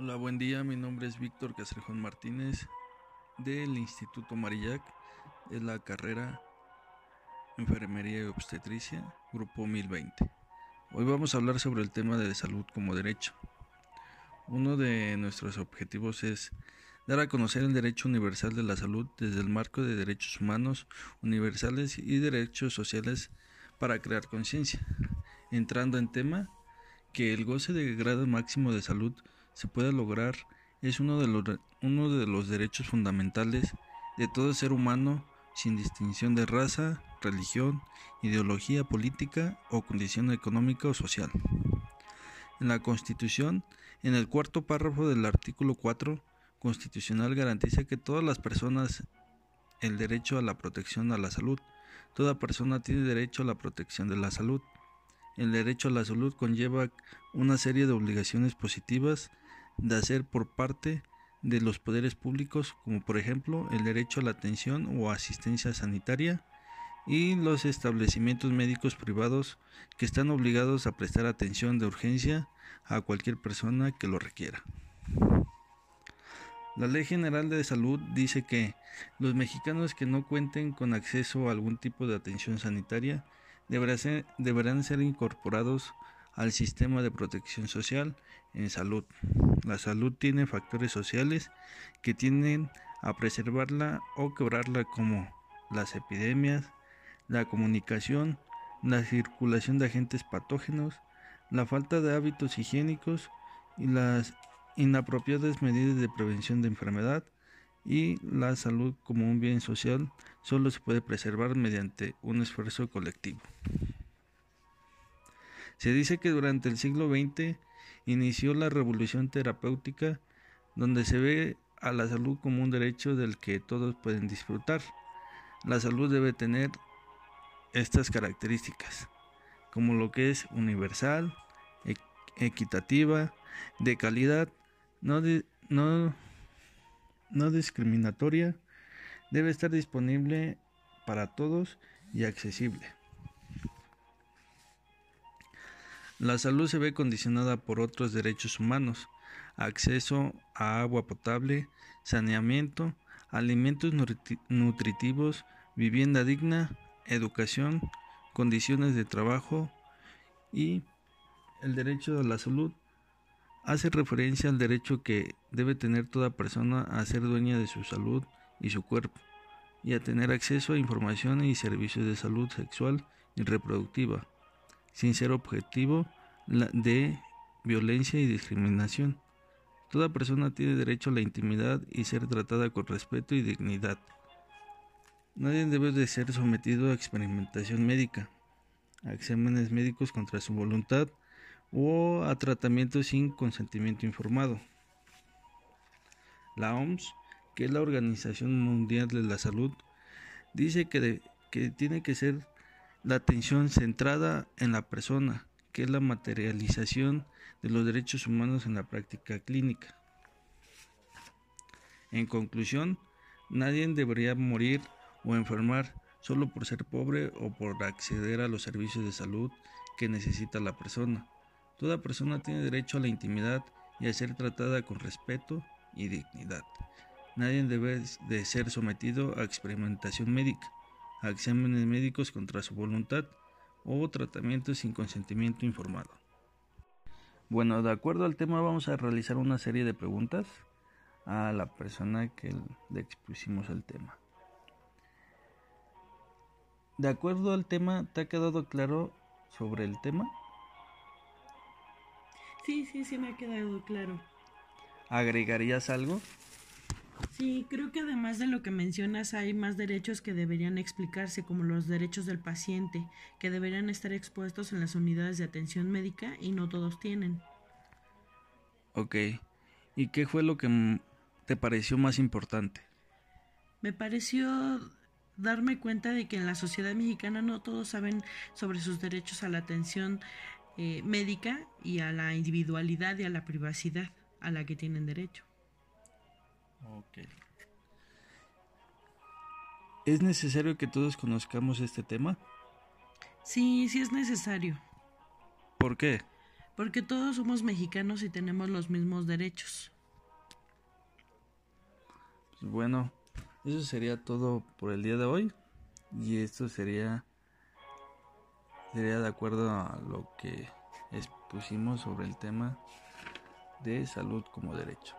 Hola, buen día. Mi nombre es Víctor Castrejón Martínez del Instituto Marillac de la carrera Enfermería y Obstetricia, Grupo 1020. Hoy vamos a hablar sobre el tema de salud como derecho. Uno de nuestros objetivos es dar a conocer el derecho universal de la salud desde el marco de derechos humanos universales y derechos sociales para crear conciencia. Entrando en tema, que el goce de grado máximo de salud se pueda lograr es uno de los, uno de los derechos fundamentales de todo ser humano sin distinción de raza, religión, ideología política o condición económica o social. En la Constitución, en el cuarto párrafo del artículo 4 constitucional garantiza que todas las personas el derecho a la protección a la salud. Toda persona tiene derecho a la protección de la salud. El derecho a la salud conlleva una serie de obligaciones positivas de hacer por parte de los poderes públicos, como por ejemplo el derecho a la atención o asistencia sanitaria, y los establecimientos médicos privados que están obligados a prestar atención de urgencia a cualquier persona que lo requiera. La Ley General de Salud dice que los mexicanos que no cuenten con acceso a algún tipo de atención sanitaria deberán ser, incorporados al sistema de protección social en salud. La salud tiene factores sociales que tienden a preservarla o quebrarla como las epidemias, la comunicación, la circulación de agentes patógenos, la falta de hábitos higiénicos y las inapropiadas medidas de prevención de enfermedad, y la salud como un bien social solo se puede preservar mediante un esfuerzo colectivo. Se dice que durante el siglo XX inició la revolución terapéutica donde se ve a la salud como un derecho del que todos pueden disfrutar. La salud debe tener estas características, como lo que es universal, equitativa, de calidad, no, no no discriminatoria, debe estar disponible para todos y accesible. La salud se ve condicionada por otros derechos humanos, acceso a agua potable, saneamiento, alimentos nutritivos, vivienda digna, educación, condiciones de trabajo y el derecho a la salud. Hace referencia al derecho que debe tener toda persona a ser dueña de su salud y su cuerpo, y a tener acceso a información y servicios de salud sexual y reproductiva, sin ser objetivo de violencia y discriminación. Toda persona tiene derecho a la intimidad y ser tratada con respeto y dignidad. Nadie debe de ser sometido a experimentación médica, a exámenes médicos contra su voluntad o a tratamiento sin consentimiento informado. La OMS, que es la Organización Mundial de la Salud, dice que, que tiene que ser la atención centrada en la persona, que es la materialización de los derechos humanos en la práctica clínica. En conclusión, nadie debería morir o enfermar solo por ser pobre o por acceder a los servicios de salud que necesita la persona. Toda persona tiene derecho a la intimidad y a ser tratada con respeto y dignidad. Nadie debe de ser sometido a experimentación médica, a exámenes médicos contra su voluntad o tratamientos sin consentimiento informado. Bueno, de acuerdo al tema vamos a realizar una serie de preguntas a la persona que le expusimos el tema. De acuerdo al tema, ¿te ha quedado claro sobre el tema? Sí, sí, sí me ha quedado claro. ¿Agregarías algo? Sí, creo que además de lo que mencionas hay más derechos que deberían explicarse, como los derechos del paciente, que deberían estar expuestos en las unidades de atención médica y no todos tienen. Ok, ¿y qué fue lo que te pareció más importante? Me pareció darme cuenta de que en la sociedad mexicana no todos saben sobre sus derechos a la atención eh, médica y a la individualidad y a la privacidad a la que tienen derecho. Ok. ¿Es necesario que todos conozcamos este tema? Sí, sí es necesario. ¿Por qué? porque todos somos mexicanos y tenemos los mismos derechos. Pues bueno, eso sería todo por el día de hoy y esto sería sería de acuerdo a lo que expusimos sobre el tema de salud como derecho.